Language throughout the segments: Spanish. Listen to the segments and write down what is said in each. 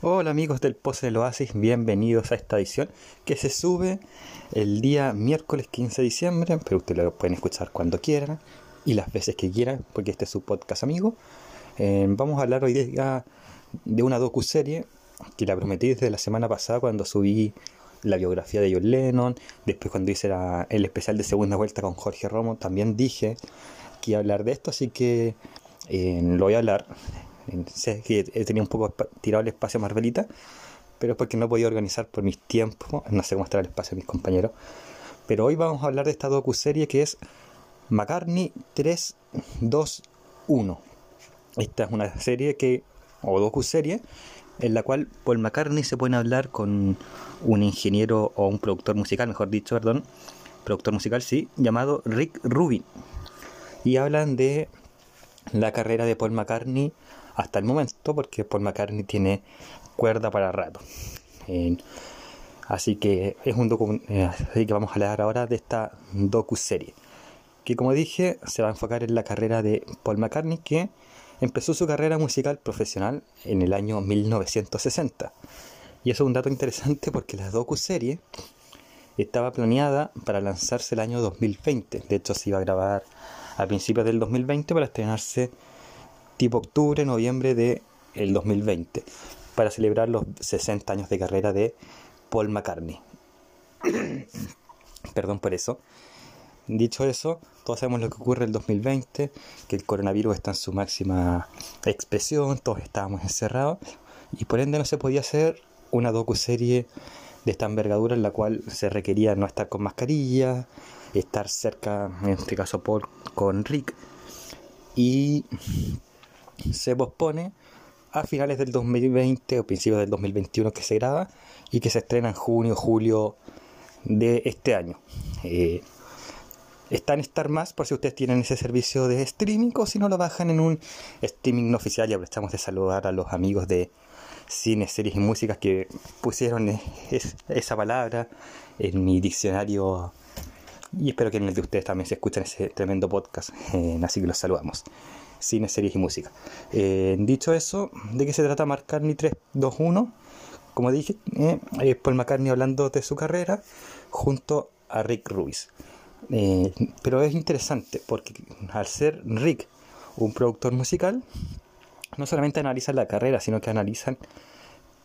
Hola amigos del Pozo del Oasis, bienvenidos a esta edición que se sube el día miércoles 15 de diciembre, pero ustedes lo pueden escuchar cuando quieran y las veces que quieran, porque este es su podcast amigo. Eh, vamos a hablar hoy día de una docu-serie que la prometí desde la semana pasada cuando subí la biografía de John Lennon, después cuando hice el especial de segunda vuelta con Jorge Romo, también dije que iba a hablar de esto, así que eh, lo voy a hablar sé que tenido un poco tirado el espacio Marvelita, pero es porque no podido organizar por mis tiempos, no sé cómo estará el espacio de mis compañeros. Pero hoy vamos a hablar de esta docu-serie que es McCartney 321. Esta es una serie que, o docu-serie, en la cual Paul McCartney se pone a hablar con un ingeniero o un productor musical, mejor dicho, perdón, productor musical, sí, llamado Rick Rubin. Y hablan de la carrera de Paul McCartney hasta el momento, porque Paul McCartney tiene cuerda para rato. así que es un eh, así que vamos a hablar ahora de esta docu serie que como dije se va a enfocar en la carrera de Paul McCartney que empezó su carrera musical profesional en el año 1960 y eso es un dato interesante porque la docu serie estaba planeada para lanzarse el año 2020 de hecho se iba a grabar a principios del 2020 para estrenarse tipo octubre, noviembre de el 2020 para celebrar los 60 años de carrera de Paul McCartney. Perdón por eso. Dicho eso, todos sabemos lo que ocurre el 2020, que el coronavirus está en su máxima expresión, todos estábamos encerrados y por ende no se podía hacer una docu-serie de esta envergadura en la cual se requería no estar con mascarilla, estar cerca, en este caso Paul, con Rick y se pospone a finales del 2020 o principios del 2021 que se graba y que se estrena en junio, julio de este año. Eh, está en Star Más por si ustedes tienen ese servicio de streaming o si no lo bajan en un streaming oficial. Y aprovechamos de saludar a los amigos de cine, series y músicas que pusieron esa palabra en mi diccionario. Y espero que en el de ustedes también se escuchen ese tremendo podcast. Eh, así que los saludamos cine, series y música. Eh, dicho eso, ¿de qué se trata McCartney 321? Como dije, eh, es Paul McCartney hablando de su carrera junto a Rick Ruiz. Eh, pero es interesante porque al ser Rick un productor musical, no solamente analizan la carrera, sino que analizan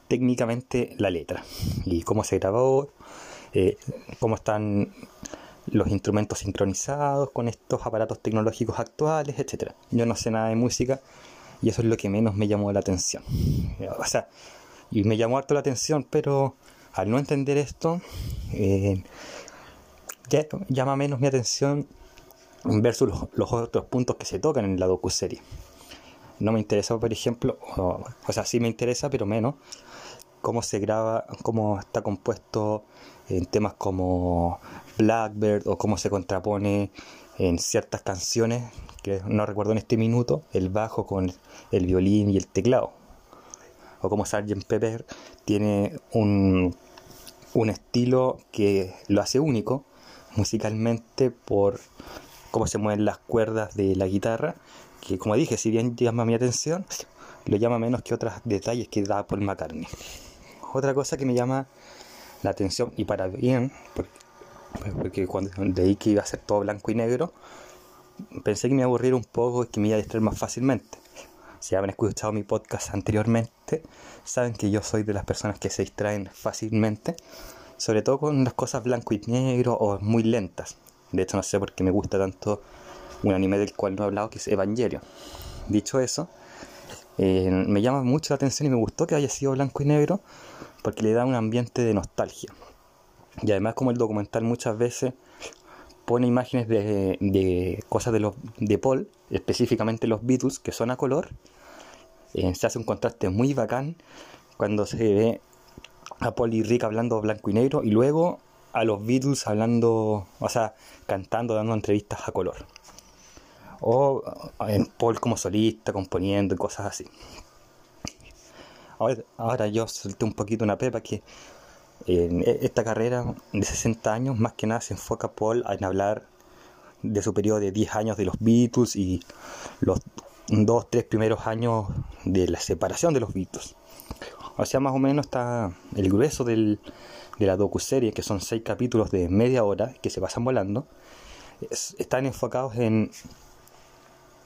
técnicamente la letra y cómo se grabó, cómo están los instrumentos sincronizados con estos aparatos tecnológicos actuales, etc. Yo no sé nada de música y eso es lo que menos me llamó la atención. O sea, y me llamó harto la atención, pero al no entender esto, eh, llama menos mi atención versus los, otros puntos que se tocan en la docu-serie. No me interesa, por ejemplo, o, o sea, sí me interesa, pero menos, cómo se graba, cómo está compuesto en temas como Blackbird o cómo se contrapone en ciertas canciones, que no recuerdo en este minuto, el bajo con el violín y el teclado. O como Sgt. Pepper tiene un, un estilo que lo hace único musicalmente por cómo se mueven las cuerdas de la guitarra, que como dije, si bien llama mi atención, lo llama menos que otros detalles que da Paul McCartney. Otra cosa que me llama la atención y para bien, porque, cuando leí que iba a ser todo blanco y negro, pensé que me aburriera un poco y que me iba a distraer más fácilmente. Si han escuchado mi podcast anteriormente, saben que yo soy de las personas que se distraen fácilmente, sobre todo con las cosas blanco y negro o muy lentas. De hecho, no sé por qué me gusta tanto un anime del cual no he hablado, que es Evangelio. Dicho eso, eh, me llama mucho la atención y me gustó que haya sido blanco y negro porque le da un ambiente de nostalgia. Y además como el documental muchas veces pone imágenes de, cosas de, los, de Paul, específicamente los Beatles, que son a color, eh, se hace un contraste muy bacán cuando se ve a Paul y Rick hablando blanco y negro y luego a los Beatles hablando, o sea, cantando, dando entrevistas a color. O en Paul como solista, componiendo y cosas así. Ahora, yo solté un poquito una pepa que en e, esta carrera de 60 años más que nada se enfoca Paul en hablar de su periodo de 10 años de los Beatles y los 2, 3 primeros años de la separación de los Beatles. O sea, más o menos está el grueso del, de la docuserie, que son seis capítulos de media hora que se pasan volando, están enfocados en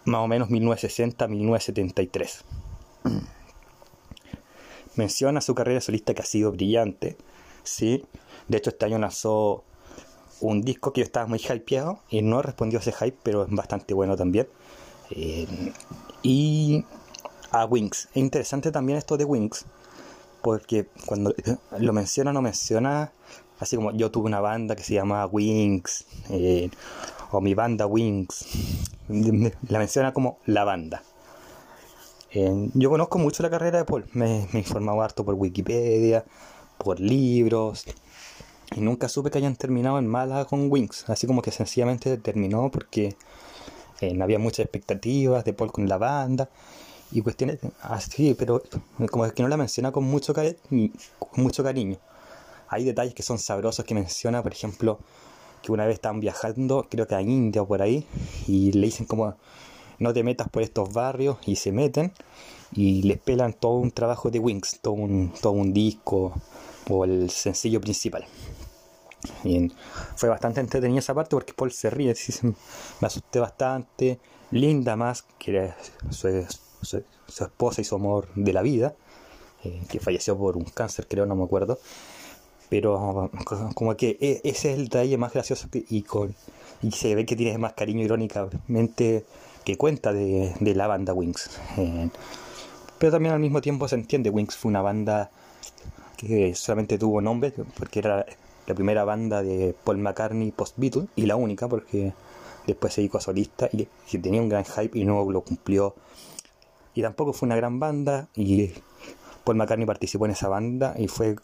más o menos 1960-1973. Menciona su carrera solista que ha sido brillante, ¿sí? De hecho, este año lanzó un disco que yo estaba muy hypeado y no respondió a ese hype, pero es bastante bueno también. Eh, y a Wings. Es interesante también esto de Wings, porque cuando lo menciona, no menciona así como yo tuve una banda que se llamaba Wings, eh, o mi banda Wings. La menciona como la banda. Eh, yo conozco mucho la carrera de Paul, me, me he informado harto por Wikipedia, por libros, y nunca supe que hayan terminado en mala con Wings, así como que sencillamente terminó porque eh, no había muchas expectativas de Paul con la banda y cuestiones así, pero como es que no la menciona con mucho, con mucho cariño. Hay detalles que son sabrosos que menciona, por ejemplo, que una vez estaban viajando, creo que a India o por ahí, y le dicen como no te metas por estos barrios y se meten y les pelan todo un trabajo de Wings, todo un, todo un disco o el sencillo principal. Y fue bastante entretenida esa parte porque Paul se ríe, me asusté bastante, linda más que su, esposa y su amor de la vida, eh, que falleció por un cáncer creo, no me acuerdo, pero como que e, ese es el detalle más gracioso y, con, y se ve que tiene más cariño irónicamente que cuenta de, la banda Wings. Pero también al mismo tiempo se entiende, Wings fue una banda que solamente tuvo nombre porque era la primera banda de Paul McCartney post-Beatles y la única porque después se dedicó a solista y, tenía un gran hype y no lo cumplió. Y tampoco fue una gran banda y Paul McCartney participó en esa banda y fue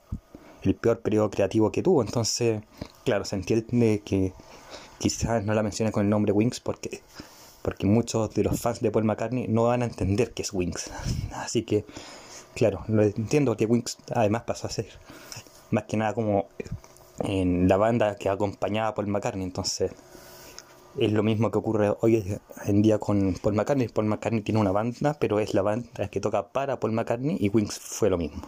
el peor periodo creativo que tuvo. Entonces, claro, se entiende que quizás no la mencione con el nombre Wings porque porque muchos de los fans de Paul McCartney no van a entender qué es Wings. Así que, claro, lo entiendo que Wings además pasó a ser más que nada como en la banda que acompañaba a Paul McCartney. Entonces, es lo mismo que ocurre hoy en día con Paul McCartney. Paul McCartney tiene una banda, pero es la banda que toca para Paul McCartney y Wings fue lo mismo.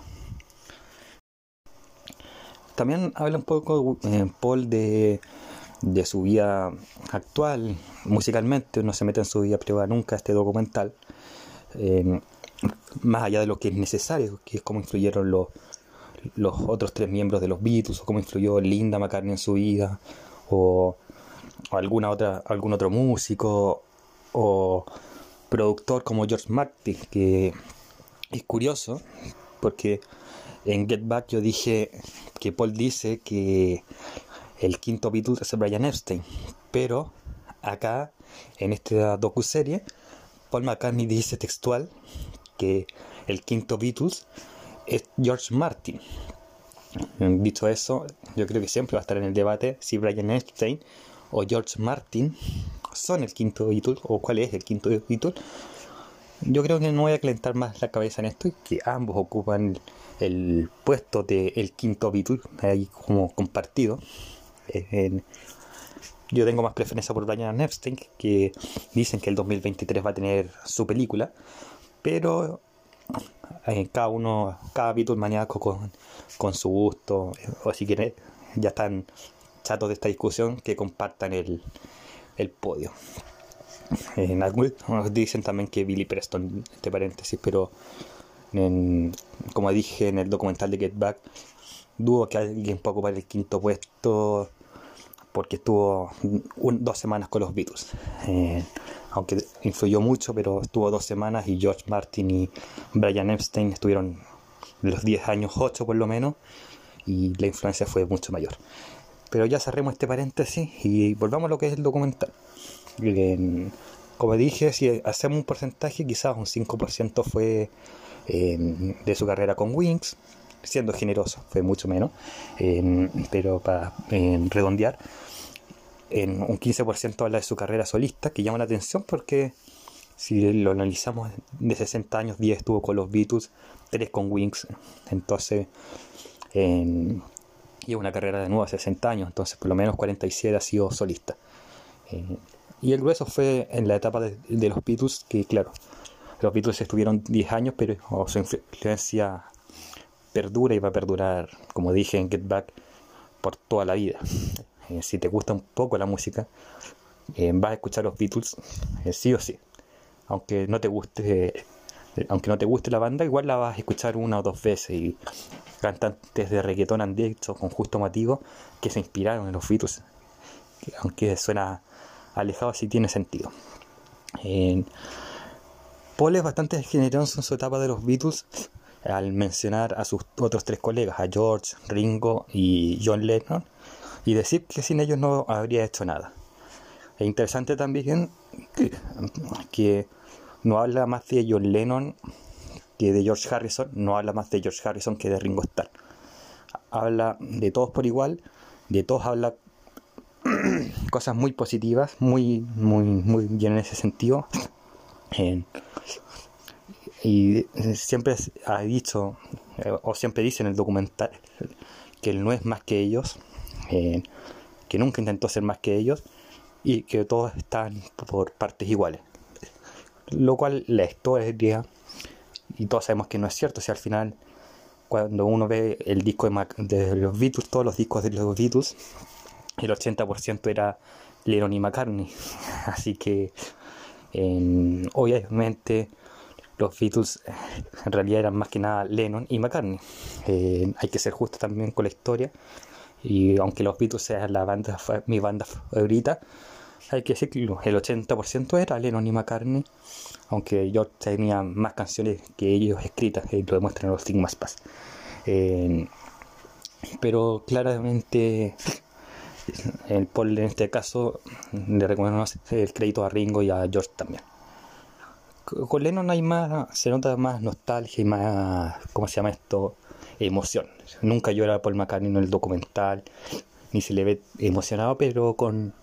También habla un poco eh, Paul de de su vida actual, musicalmente, no se mete en su vida privada nunca este documental, em, más allá de lo que es necesario, que es cómo influyeron los, los otros tres miembros de los Beatles, o cómo influyó Linda McCartney en su vida, o, alguna otra, algún otro músico, o productor como George Martin, que es curioso, porque en Get Back yo dije que Paul dice que el quinto Beatles es Brian Epstein. Pero acá, en esta docu-serie, Paul McCartney dice textual que el quinto Beatles es George Martin. Dicho eso, yo creo que siempre va a estar en el debate si Brian Epstein o George Martin son el quinto Beatles o cuál es el quinto Beatles. Yo creo que no voy a calentar más la cabeza en esto que ambos ocupan el, puesto de el quinto Beatles ahí como compartido yo tengo más preferencia por Brian Epstein, que dicen que el 2023 va a tener su película, pero eh, cada uno, cada Beatle maníaco con, con su gusto, o si quieren, ya están chatos de esta discusión, que compartan el, el podio. En algunos dicen también que Billy Preston, entre paréntesis, pero como dije en el documental de Get Back, dudo que alguien pueda ocupar el quinto puesto porque estuvo dos semanas con los Beatles. Eh, aunque influyó mucho, pero estuvo dos semanas y George Martin y Brian Epstein estuvieron los 10 años 8 por lo menos y la influencia fue mucho mayor. Pero ya cerremos este paréntesis y volvamos a lo que es el documental. como dije, si hacemos un porcentaje, quizás un 5% fue eh, de su carrera con Wings, siendo generoso, fue mucho menos, eh, pero para redondear, en un 15% habla de su carrera solista, que llama la atención porque si lo analizamos, de 60 años, 10 estuvo con los Beatles, 3 con Wings, entonces, y una carrera de nuevo a 60 años, entonces por lo menos 47 ha sido solista. Eh, y el grueso fue en la etapa de, los Beatles, que claro, los Beatles estuvieron 10 años, pero su influencia perdura y va a perdurar, como dije en Get Back, por toda la vida. Eh, si te gusta un poco la música, eh, vas a escuchar los Beatles, eh, sí o sí. Aunque no te guste, aunque no te guste la banda, igual la vas a escuchar una o dos veces. Y cantantes de reggaetón han dicho con justo motivo que se inspiraron en los Beatles. Aunque suena alejado, sí tiene sentido. Paul es bastante generoso en su etapa de los Beatles al mencionar a sus otros tres colegas, a George, Ringo y John Lennon, y decir que sin ellos no habría hecho nada. Es interesante también que, no habla más de John Lennon que de George Harrison, no habla más de George Harrison que de Ringo Starr. Habla de todos por igual, de todos habla cosas muy positivas, muy, muy, muy bien en ese sentido. Y siempre ha dicho, eh, o siempre dice en el documental, que él no es más que ellos, que nunca intentó ser más que ellos y que todos están por partes iguales. Lo cual la historia, y todos sabemos que no es cierto, si al final cuando uno ve el disco de, los Beatles, todos los discos de los Beatles, el 80% era Lennon y McCartney. Así que obviamente los Beatles en realidad eran más que nada Lennon y McCartney. Eh, hay que ser justo también con la historia. Y aunque los Beatles sean la banda, mi banda favorita, hay que decir que el 80% era Lennon y McCartney, aunque yo tenía más canciones que ellos escritas, y lo demuestran los Sigmas Pass. Eh, pero claramente el Paul en este caso le recomiendo el crédito a Ringo y a George también. Con Lennon hay más, se nota más nostalgia y más, ¿cómo se llama esto? emoción. Nunca llora Paul McCartney en el documental, ni se le ve emocionado, pero con,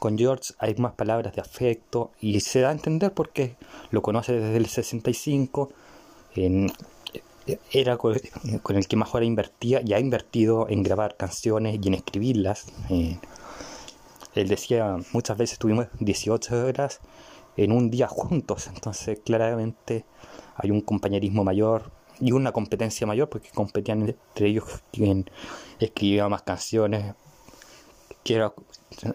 con George hay más palabras de afecto y se da a entender porque lo conoce desde el 65, era con, el que más hora invertía y ha invertido en grabar canciones y en escribirlas. él decía, muchas veces tuvimos 18 horas en un día juntos, entonces claramente hay un compañerismo mayor, y una competencia mayor porque competían entre ellos quien escribía más canciones que era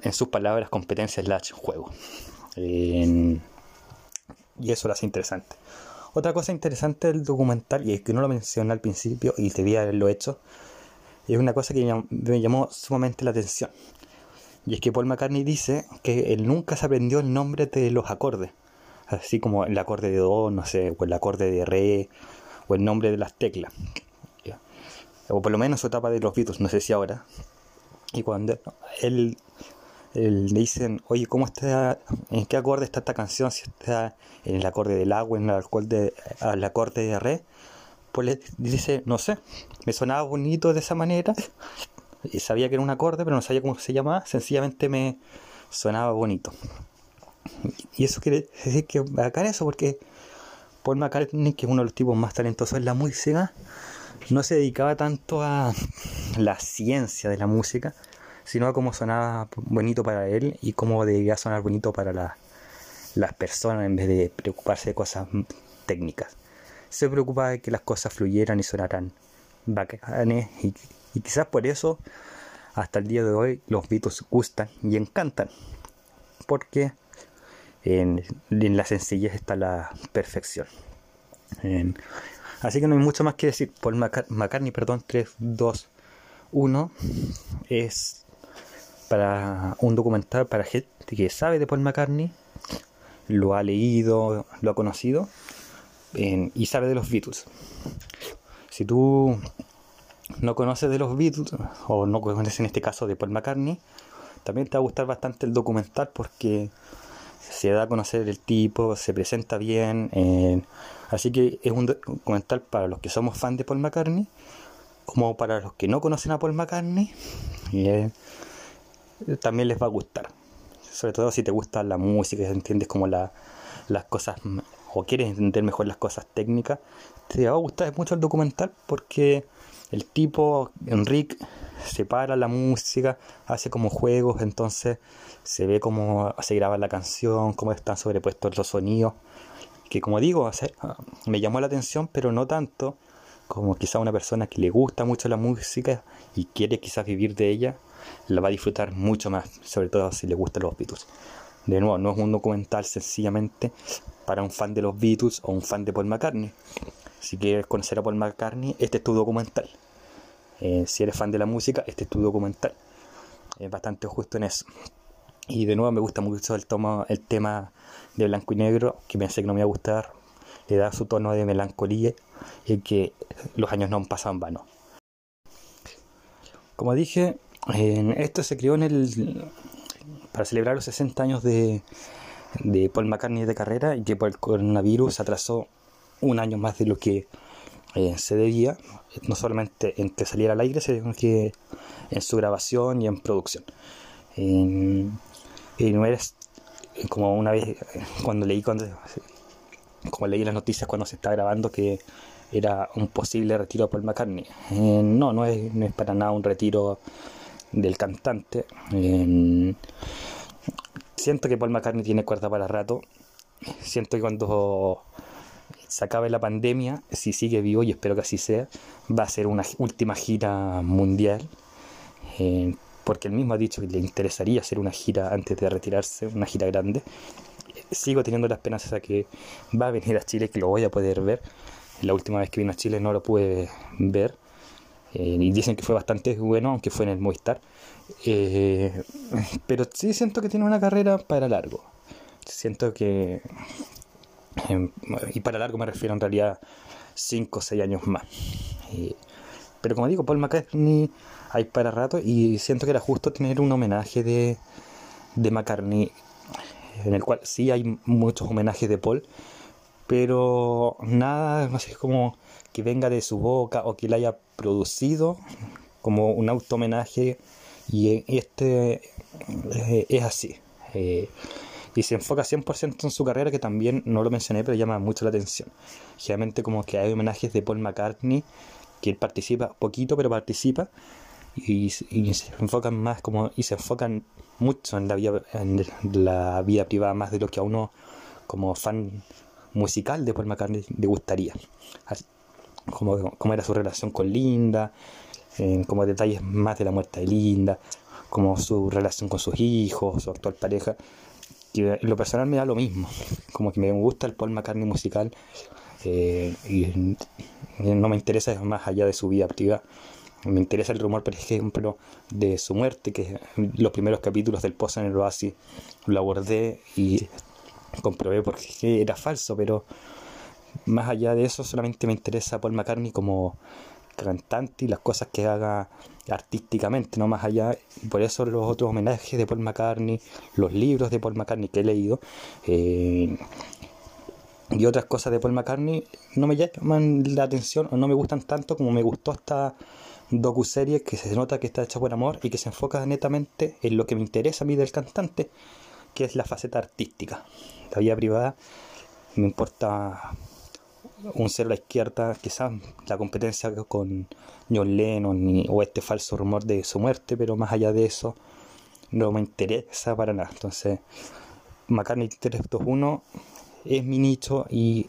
en sus palabras competencia slash juego. Y eso lo hace interesante. Otra cosa interesante del documental y es que no lo mencioné al principio y debía haberlo hecho es una cosa que me llamó sumamente la atención y es que Paul McCartney dice que él nunca se aprendió el nombre de los acordes así como el acorde de do no sé o el acorde de re o el nombre de las teclas. O por lo menos su etapa de los Beatles, no sé si ahora. Y cuando él, le dicen, oye, ¿cómo está, en qué acorde está esta canción? Si está en el acorde del agua, en el acorde, el acorde de re. Pues le dice, no sé, me sonaba bonito de esa manera. Y sabía que era un acorde, pero no sabía cómo se llamaba. Sencillamente me sonaba bonito. Y eso quiere decir que bacán eso, porque Paul McCartney, que es uno de los tipos más talentosos en la música, no se dedicaba tanto a la ciencia de la música, sino a cómo sonaba bonito para él y cómo debía sonar bonito para las personas en vez de preocuparse de cosas técnicas. Se preocupaba de que las cosas fluyeran y sonaran bacanes y, y quizás por eso hasta el día de hoy los Beatles gustan y encantan porque en, la sencillez está la perfección. así que no hay mucho más que decir. Paul McCartney, perdón, 3, 2, 1 es para un documental para gente que sabe de Paul McCartney, lo ha leído, lo ha conocido y sabe de los Beatles. Si tú no conoces de los Beatles, o no conoces en este caso de Paul McCartney, también te va a gustar bastante el documental porque se da a conocer el tipo, se presenta bien. Eh, así que es un documental para los que somos fans de Paul McCartney, como para los que no conocen a Paul McCartney. Eh, también les va a gustar. Sobre todo si te gusta la música, si entiendes como la, las cosas, o quieres entender mejor las cosas técnicas, te va a gustar mucho el documental porque el tipo, Enrique, separa la música, hace como juegos, entonces se ve cómo se graba la canción, cómo están sobrepuestos los sonidos, que como digo, me llamó la atención, pero no tanto como quizá una persona que le gusta mucho la música y quiere quizás vivir de ella, la va a disfrutar mucho más, sobre todo si le gustan los Beatles. De nuevo, no es un documental sencillamente para un fan de los Beatles o un fan de Paul McCartney. Si quieres conocer a Paul McCartney, este es tu documental. Eh, si eres fan de la música, este es tu documental. Es bastante justo en eso. Y de nuevo me gusta mucho el, tema de blanco y negro, que pensé que no me iba a gustar. Le da su tono de melancolía y que los años no han pasado en vano. Como dije, esto se creó para celebrar los 60 años de, Paul McCartney de carrera y que por el coronavirus atrasó un año más de lo que eh, se debía, no solamente en que saliera al aire, sino que en su grabación y en producción. y no eres como una vez cuando leí cuando como leí las noticias cuando se está grabando que era un posible retiro de Paul McCartney. Eh, no, no es, no es para nada un retiro del cantante. siento que Paul McCartney tiene cuerda para rato. Siento que cuando se acabe la pandemia, si sigue vivo, y espero que así sea, va a ser una última gira mundial. Eh, porque él mismo ha dicho que le interesaría hacer una gira antes de retirarse, una gira grande. Sigo teniendo la esperanza de que va a venir a Chile, que lo voy a poder ver. La última vez que vino a Chile no lo pude ver. Eh, y dicen que fue bastante bueno, aunque fue en el Movistar. Eh, pero sí siento que tiene una carrera para largo. Siento que. Em, y para largo me refiero en realidad 5 o 6 años más. Pero como digo, Paul McCartney hay para rato y siento que era justo tener un homenaje de, de McCartney, en el cual sí hay muchos homenajes de Paul, pero nada, no sé, como que venga de su boca o que la haya producido como un auto homenaje y este eh, es así. Eh, y se enfoca 100% en su carrera, que también no lo mencioné, pero llama mucho la atención. Generalmente como que hay homenajes de Paul McCartney, que él participa poquito, pero participa, y, se enfocan más como, y se enfocan mucho en la, vida, en la vida privada, más de lo que a uno como fan musical de Paul McCartney le gustaría. como, como era su relación con Linda, como detalles más de la muerte de Linda, como su relación con sus hijos, su actual pareja. En lo personal me da lo mismo, como que me gusta el Paul McCartney musical eh, y no me interesa más allá de su vida privada. Me interesa el rumor, por ejemplo, de su muerte, que los primeros capítulos del Pozo en el Oasis lo abordé y comprobé porque era falso, pero más allá de eso solamente me interesa Paul McCartney como cantante y las cosas que haga artísticamente, no más allá. Por eso los otros homenajes de Paul McCartney, los libros de Paul McCartney que he leído eh, y otras cosas de Paul McCartney no me llaman la atención o no me gustan tanto como me gustó esta docuserie que se nota que está hecha por amor y que se enfoca netamente en lo que me interesa a mí del cantante, que es la faceta artística. La vida privada me importa un cero a la izquierda, quizás la competencia con John Lennon o este falso rumor de su muerte, pero más allá de eso no me interesa para nada. Entonces, McCartney 321 es mi nicho y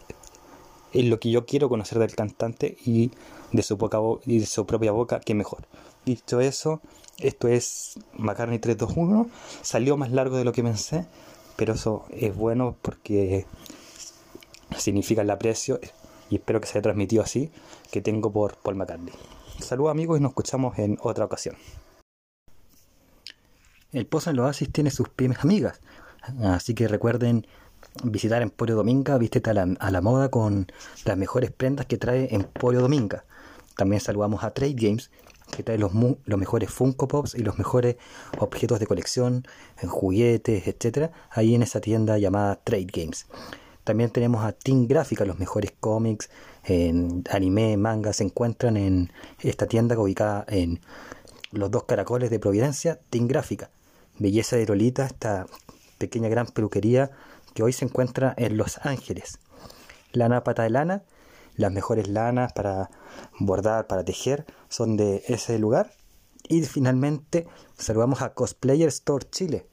es lo que yo quiero conocer del cantante y de su, boca, y de su propia boca, que mejor. Dicho eso, esto es McCartney 321, salió más largo de lo que pensé, pero eso es bueno porque significa el aprecio y espero que se haya transmitido así que tengo por Paul McCartney. Saludos amigos y nos escuchamos en otra ocasión. El Pozo en los Oasis tiene sus pymes amigas, así que recuerden visitar Emporio Dominga, vístete a la, moda con las mejores prendas que trae Emporio Dominga. También saludamos a Trade Games, que trae los, los mejores Funko Pops y los mejores objetos de colección, en juguetes, etcétera, ahí en esa tienda llamada Trade Games. También tenemos a Team Gráfica, los mejores cómics, en anime, manga, se encuentran en esta tienda ubicada en los dos caracoles de Providencia, Team Gráfica. Belleza de Lolita, esta pequeña gran peluquería que hoy se encuentra en Los Ángeles. Lana pata de lana, las mejores lanas para bordar, para tejer, son de ese lugar. Y finalmente saludamos a Cosplayer Store Chile.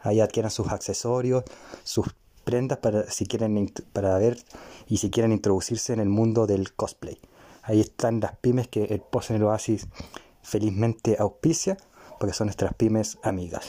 Ahí adquieran sus accesorios, sus prendas para si quieren para ver y si quieren introducirse en el mundo del cosplay. Ahí están las pymes que el Pozo en el Oasis felizmente auspicia, porque son nuestras pymes amigas.